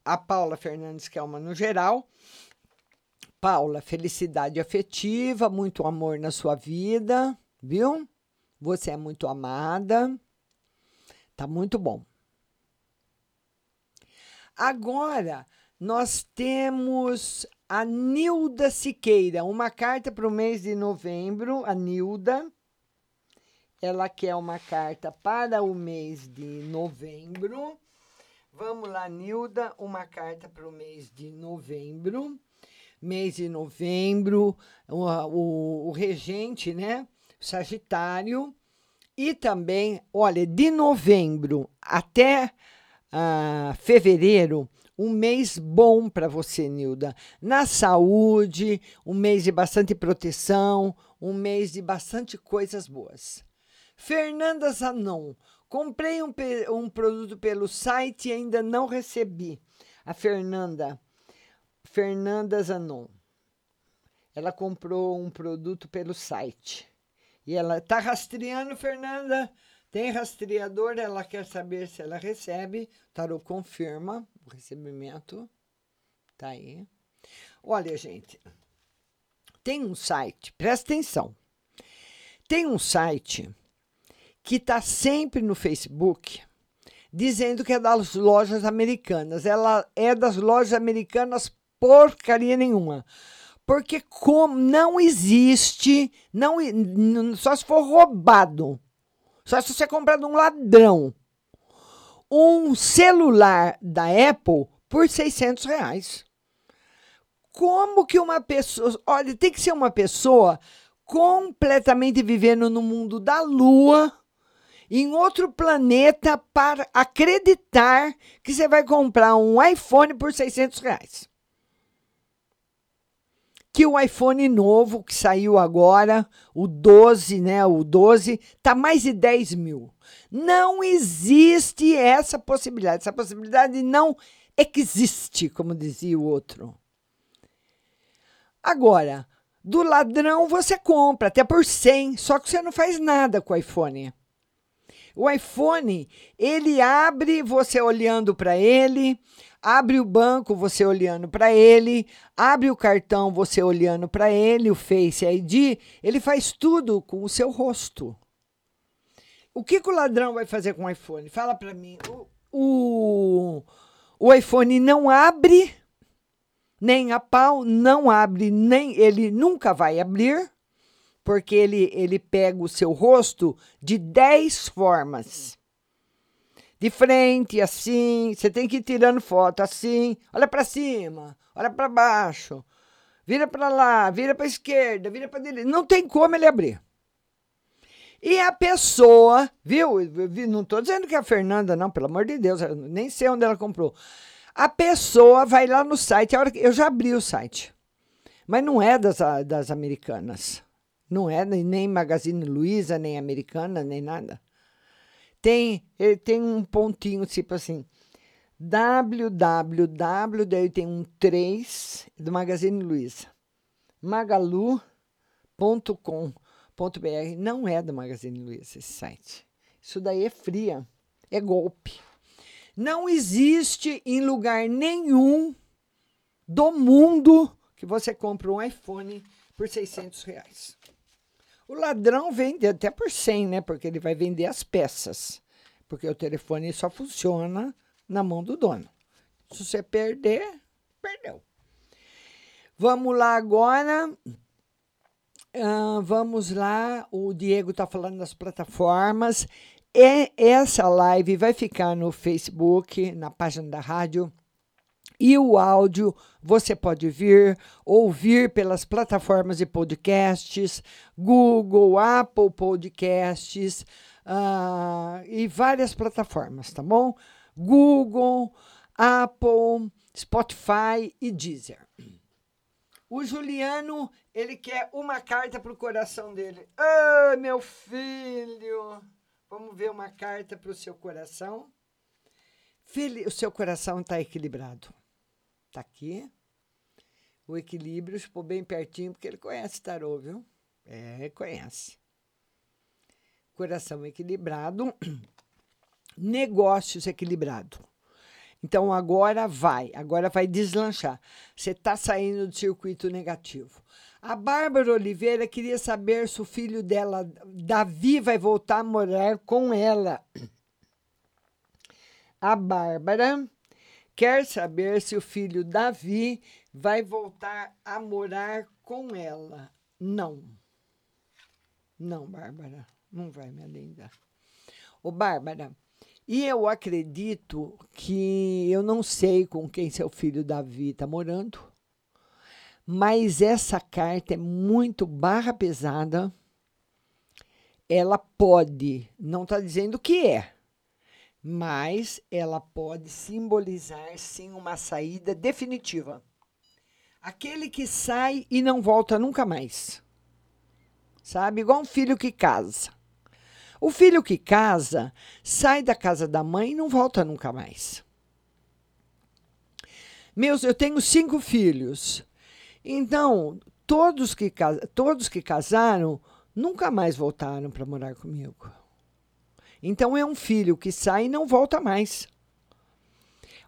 A Paula Fernandes, que é uma no geral. Paula, felicidade afetiva, muito amor na sua vida, viu? Você é muito amada. Tá muito bom. Agora, nós temos a Nilda Siqueira, uma carta para o mês de novembro. A Nilda, ela quer uma carta para o mês de novembro. Vamos lá, Nilda, uma carta para o mês de novembro. Mês de novembro, o, o, o regente, né? Sagitário. E também, olha, de novembro até ah, fevereiro, um mês bom para você, Nilda. Na saúde, um mês de bastante proteção, um mês de bastante coisas boas. Fernanda Zanon, comprei um, um produto pelo site e ainda não recebi. A Fernanda, Fernanda Zanon, ela comprou um produto pelo site. E ela está rastreando, Fernanda. Tem rastreador, ela quer saber se ela recebe. Tarô confirma o recebimento. Tá aí. Olha, gente, tem um site, presta atenção. Tem um site que está sempre no Facebook dizendo que é das lojas americanas. Ela é das lojas americanas porcaria nenhuma. Porque como não existe, não, só se for roubado. Só se você comprar de um ladrão. Um celular da Apple por 600 reais. Como que uma pessoa. Olha, tem que ser uma pessoa completamente vivendo no mundo da lua em outro planeta para acreditar que você vai comprar um iPhone por 600 reais. Que o iPhone novo que saiu agora, o 12, né? O 12, tá mais de 10 mil. Não existe essa possibilidade. Essa possibilidade não existe, como dizia o outro. Agora, do ladrão você compra até por 100, só que você não faz nada com o iPhone. O iPhone, ele abre você olhando para ele, abre o banco você olhando para ele, abre o cartão você olhando para ele, o Face ID, ele faz tudo com o seu rosto. O que, que o ladrão vai fazer com o iPhone? Fala para mim. O, o, o iPhone não abre nem a pau, não abre, nem ele nunca vai abrir, porque ele, ele pega o seu rosto de 10 formas. De frente, assim, você tem que ir tirando foto assim, olha para cima, olha para baixo, vira para lá, vira para esquerda, vira para direita. Não tem como ele abrir. E a pessoa, viu? Não estou dizendo que é a Fernanda, não, pelo amor de Deus, nem sei onde ela comprou. A pessoa vai lá no site, a hora que, eu já abri o site, mas não é das, das americanas. Não é nem Magazine Luiza, nem americana, nem nada. Tem, ele tem um pontinho tipo assim, www, daí tem um 3 do Magazine Luiza. magalu.com.br. Não é do Magazine Luiza esse site. Isso daí é fria, é golpe. Não existe em lugar nenhum do mundo que você compra um iPhone por 600 reais. O ladrão vende até por 100, né? Porque ele vai vender as peças. Porque o telefone só funciona na mão do dono. Se você perder, perdeu. Vamos lá agora. Uh, vamos lá. O Diego está falando das plataformas. E essa live vai ficar no Facebook, na página da rádio. E o áudio você pode vir, ouvir pelas plataformas de podcasts, Google, Apple Podcasts uh, e várias plataformas, tá bom? Google, Apple, Spotify e Deezer. O Juliano, ele quer uma carta para o coração dele. Ah, meu filho! Vamos ver uma carta para o seu coração. Fili o seu coração está equilibrado. Está aqui. O equilíbrio ficou bem pertinho, porque ele conhece tarô, viu? É, conhece. Coração equilibrado. [clears throat] Negócios equilibrado. Então agora vai, agora vai deslanchar. Você está saindo do circuito negativo. A Bárbara Oliveira queria saber se o filho dela, Davi, vai voltar a morar com ela. [clears throat] A Bárbara quer saber se o filho Davi vai voltar a morar com ela. Não. Não, Bárbara. Não vai, minha linda. Ô, Bárbara, e eu acredito que eu não sei com quem seu filho Davi está morando. Mas essa carta é muito barra pesada. Ela pode, não está dizendo que é, mas ela pode simbolizar sim uma saída definitiva. Aquele que sai e não volta nunca mais. Sabe? Igual um filho que casa. O filho que casa sai da casa da mãe e não volta nunca mais. Meus, eu tenho cinco filhos. Então, todos que, todos que casaram nunca mais voltaram para morar comigo. Então, é um filho que sai e não volta mais.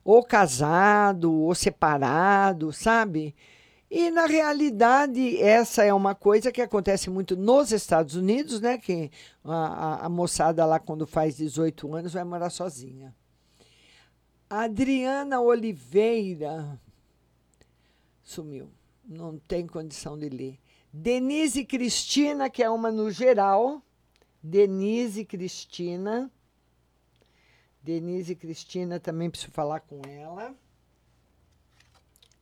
Ou casado, ou separado, sabe? E, na realidade, essa é uma coisa que acontece muito nos Estados Unidos, né? Que a, a, moçada lá, quando faz 18 anos, vai morar sozinha. Adriana Oliveira sumiu não tem condição de ler. Denise Cristina, que é uma no geral. Denise Cristina. Denise Cristina, também preciso falar com ela.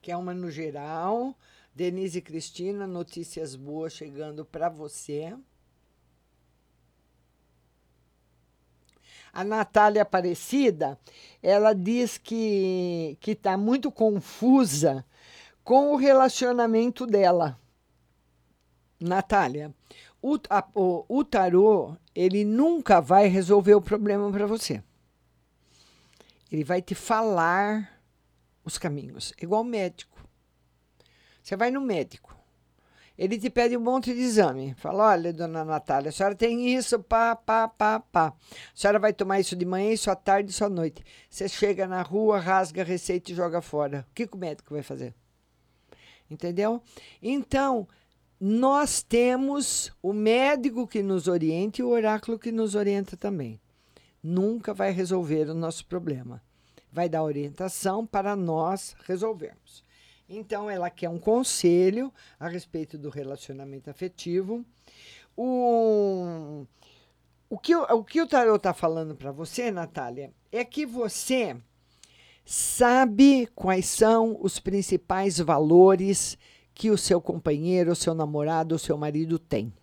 Que é uma no geral. Denise Cristina, notícias boas chegando para você. A Natália Aparecida, ela diz que que está muito confusa com o relacionamento dela. Natália, o, a- o, o tarô, ele nunca vai resolver o problema para você. Ele vai te falar os caminhos, igual médico. Você vai no médico, ele te pede um monte de exame. Fala: olha, dona Natália, a senhora tem isso, pá, pá, pá, pá. A senhora vai tomar isso de manhã, isso à tarde, isso à noite. Você chega na rua, rasga a receita e joga fora. O que, que o médico vai fazer? Entendeu? Então, nós temos o médico que nos orienta e o oráculo que nos orienta também. Nunca vai resolver o nosso problema. Vai dar orientação para nós resolvermos. Então, ela quer um conselho a respeito do relacionamento afetivo. O, o, que, o- que o tarot está falando para você, Natália, é que você sabe quais são os principais valores que o seu companheiro, o seu namorado, o seu marido tem.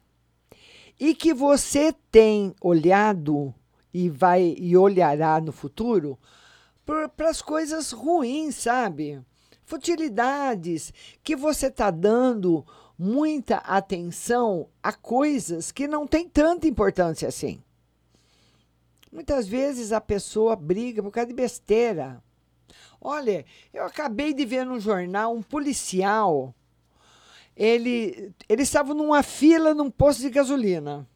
E que você tem olhado e vai e olhará no futuro para as coisas ruins, sabe? Futilidades que você está dando muita atenção a coisas que não têm tanta importância assim. Muitas vezes a pessoa briga por causa de besteira. Olha, eu acabei de ver no jornal um policial. Ele, ele estava numa fila num posto de gasolina.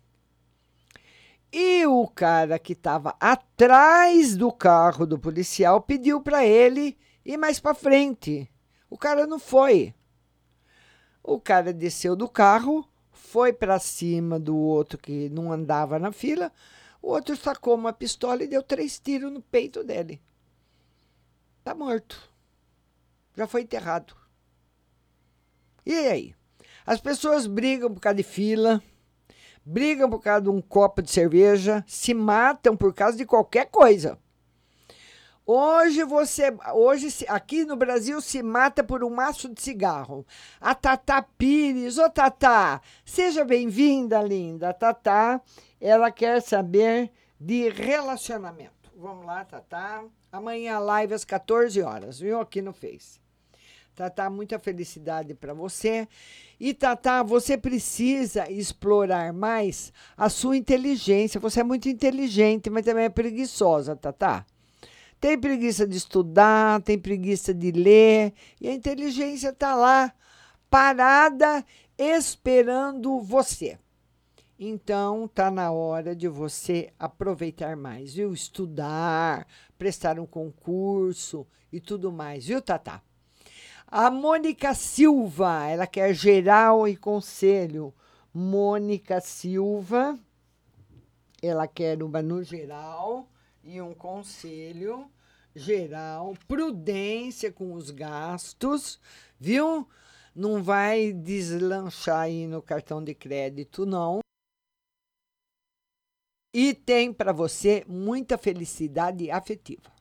E o cara que estava atrás do carro do policial pediu para ele ir mais para frente. O cara não foi. O cara desceu do carro, foi para cima do outro que não andava na fila. O outro sacou uma pistola e deu três tiros no peito dele. Tá morto. Já foi enterrado. E aí? As pessoas brigam por causa de fila, brigam por causa de um copo de cerveja, se matam por causa de qualquer coisa. Hoje você, hoje aqui no Brasil se mata por um maço de cigarro. A Tatá Pires, ô Tatá, seja bem-vinda, linda. A Tatá, ela quer saber de relacionamento. Vamos lá, Tatá. Amanhã live às 14 horas, viu? Aqui no Face. Tatá, muita felicidade para você. E Tatá, você precisa explorar mais a sua inteligência. Você é muito inteligente, mas também é preguiçosa, Tatá. Tem preguiça de estudar, tem preguiça de ler, e a inteligência está lá, parada, esperando você. Então, tá na hora de você aproveitar mais, viu? Estudar, prestar um concurso e tudo mais, viu, Tatá? A Mônica Silva, ela quer geral e conselho. Mônica Silva, ela quer uma no geral e um conselho geral, prudência com os gastos, viu? Não vai deslanchar aí no cartão de crédito, não. E tem para você muita felicidade afetiva.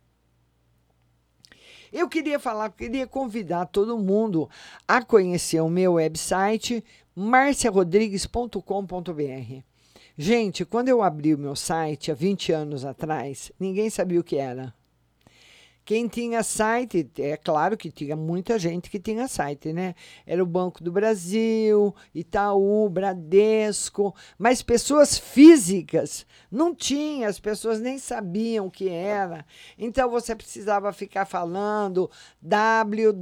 Eu queria falar, queria convidar todo mundo a conhecer o meu website marciarodrigues.com.br. Gente, quando eu abri o meu site há 20 anos atrás, ninguém sabia o que era. Quem tinha site, é claro que tinha muita gente que tinha site, né? Era o Banco do Brasil, Itaú, Bradesco, mas pessoas físicas não tinha, as pessoas nem sabiam o que era. Então você precisava ficar falando www.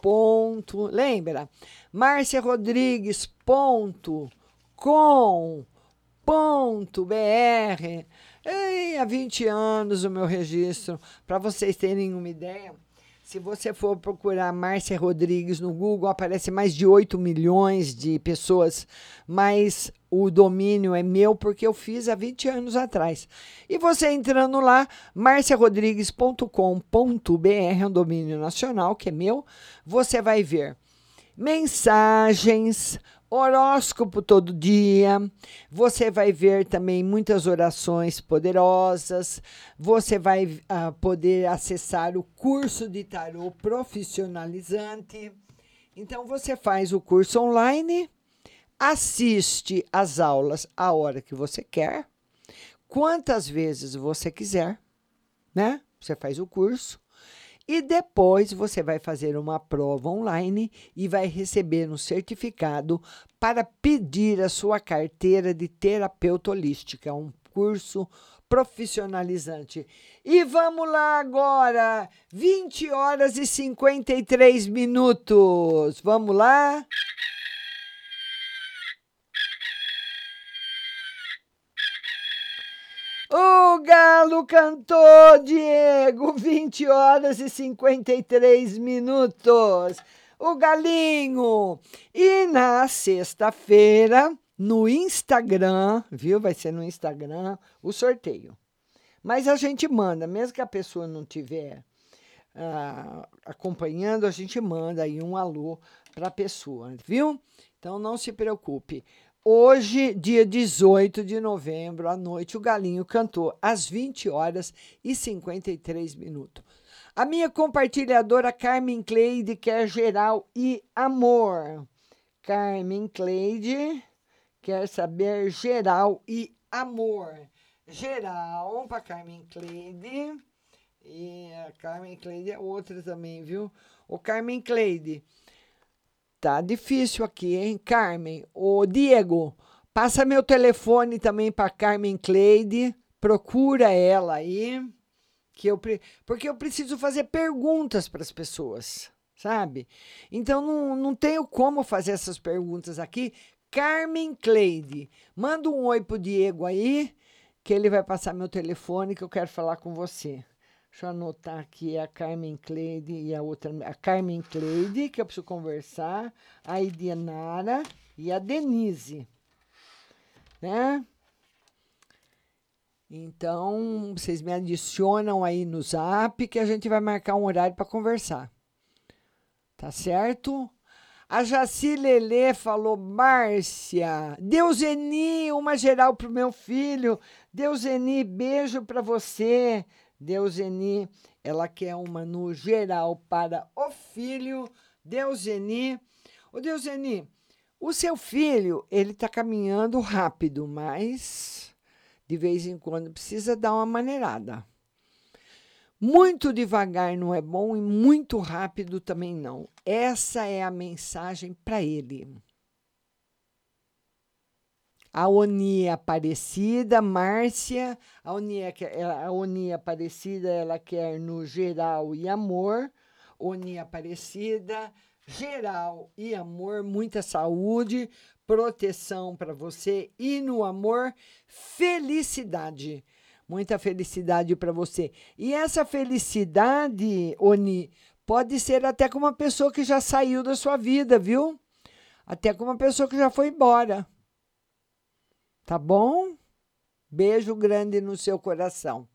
ponto, lembra? marciarodrigues.com.br Ei, há 20 anos o meu registro. Para vocês terem uma ideia, se você for procurar Márcia Rodrigues no Google, aparece mais de 8 milhões de pessoas, mas o domínio é meu porque eu fiz há 20 anos atrás. E você entrando lá, marciarodrigues.com.br, é um domínio nacional que é meu, você vai ver mensagens, horóscopo todo dia. Você vai ver também muitas orações poderosas. Você vai ah, poder acessar o curso de tarô profissionalizante. Então você faz o curso online, assiste as aulas a hora que você quer. quantas vezes você quiser, né? Você faz o curso e depois você vai fazer uma prova online e vai receber um certificado para pedir a sua carteira de terapeuta holística, É um curso profissionalizante. E vamos lá agora, 20 horas e 53 minutos. Vamos lá? O galo cantou, Diego, [laughs] 20 horas e 53 minutos. O galinho. E na sexta-feira, no Instagram, viu? Vai ser no Instagram o sorteio. Mas a gente manda, mesmo que a pessoa não tiver ah, acompanhando, a gente manda aí um alô para a pessoa, viu? Então não se preocupe. Hoje, dia 18 de novembro, à noite, o Galinho cantou às 20 horas e 53 minutos. A minha compartilhadora Carmen Cleide quer geral e amor. Carmen Cleide quer saber geral e amor. Geral para Carmen Cleide. E a Carmen Cleide é outra também, viu? O Carmen Cleide. Tá difícil aqui, hein, Carmen? Ô, Diego, passa meu telefone também para Carmen Cleide. Procura ela aí, que eu pre- porque eu preciso fazer perguntas para as pessoas, sabe? Então não, não tenho como fazer essas perguntas aqui. Carmen Cleide, manda um oi pro Diego aí, que ele vai passar meu telefone que eu quero falar com você. Deixa eu anotar aqui a Carmen Cleide e a outra. A Carmen Cleide, que eu preciso conversar, a Idenara e a Denise. Né? Então, vocês me adicionam aí no zap que a gente vai marcar um horário para conversar. Tá certo? A Jaci Lelê falou, Márcia, Deuseni, uma geral pro meu filho. Deuseni, beijo para você. Deuseni, ela quer uma no geral para o filho. Deuseni. Ô, Deuseni, o seu filho, ele tá caminhando rápido, mas de vez em quando precisa dar uma maneirada. Muito devagar não é bom e muito rápido também não. Essa é a mensagem para ele. A Oni Aparecida, Márcia, a Oni, a Oni Aparecida, ela quer no geral e amor. Oni Aparecida, geral e amor, muita saúde, proteção para você e no amor, felicidade. Muita felicidade para você. E essa felicidade, Oni, pode ser até com uma pessoa que já saiu da sua vida, viu? Até com uma pessoa que já foi embora. Tá bom? Beijo grande no seu coração.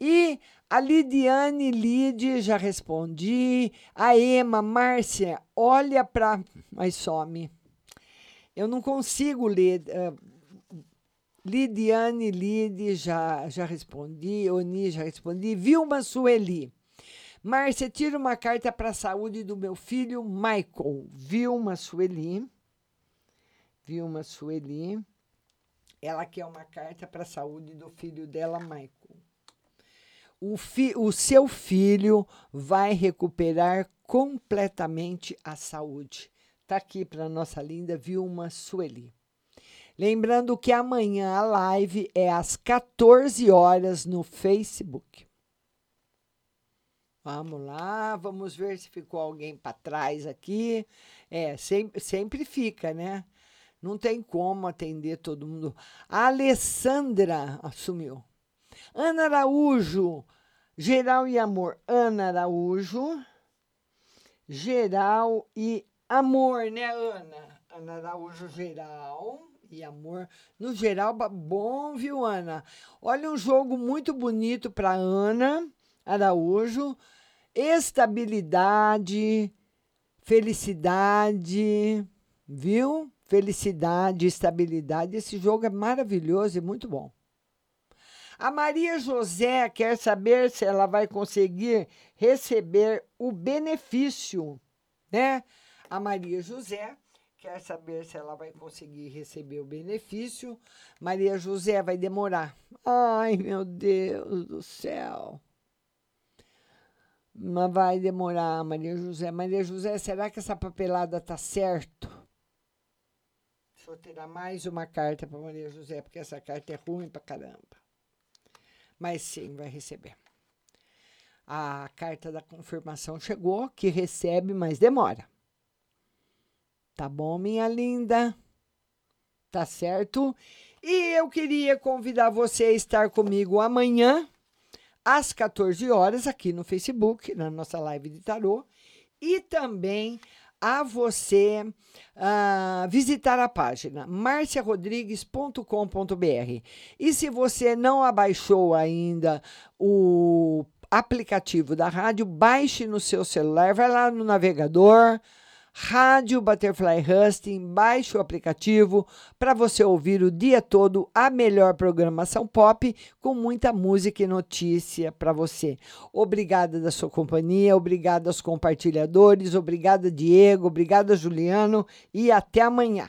E a Lidiane Lide, já respondi. A Ema, Márcia, olha para. Mas some. Eu não consigo ler. Uh, Lidiane Lide, já, já respondi. Oni, já respondi. Vilma Sueli. Márcia, tira uma carta para a saúde do meu filho Michael. Vilma Sueli. Vilma Sueli. Ela quer uma carta para a saúde do filho dela, Michael. O, fi, o seu filho vai recuperar completamente a saúde. Está aqui para nossa linda Vilma Sueli. Lembrando que amanhã a live é às 14 horas no Facebook. Vamos lá, vamos ver se ficou alguém para trás aqui. É, sempre, sempre fica, né? Não tem como atender todo mundo. A Alessandra assumiu. Ana Araújo, geral e amor. Ana Araújo, geral e amor, né, Ana? Ana Araújo, geral e amor. No geral, bom, viu, Ana? Olha um jogo muito bonito para Ana Araújo. Estabilidade, felicidade, viu? Felicidade, estabilidade. Esse jogo é maravilhoso e muito bom. A Maria José quer saber se ela vai conseguir receber o benefício, né? A Maria José quer saber se ela vai conseguir receber o benefício. Maria José vai demorar. Ai, meu Deus do céu. Mas vai demorar, Maria José. Maria José, será que essa papelada tá certo? Eu tirar mais uma carta para Maria José, porque essa carta é ruim pra caramba. Mas sim, vai receber. A carta da confirmação chegou, que recebe, mas demora. Tá bom, minha linda? Tá certo? E eu queria convidar você a estar comigo amanhã, às 14 horas, aqui no Facebook, na nossa live de tarô, e também a você ah, visitar a página marciarodrigues.com.br. E se você não abaixou ainda o aplicativo da rádio, baixe no seu celular, vai lá no navegador, Rádio Butterfly Husting, baixe o aplicativo para você ouvir o dia todo a melhor programação pop com muita música e notícia para você. Obrigada da sua companhia, obrigada aos compartilhadores, obrigada Diego, obrigada Juliano e até amanhã.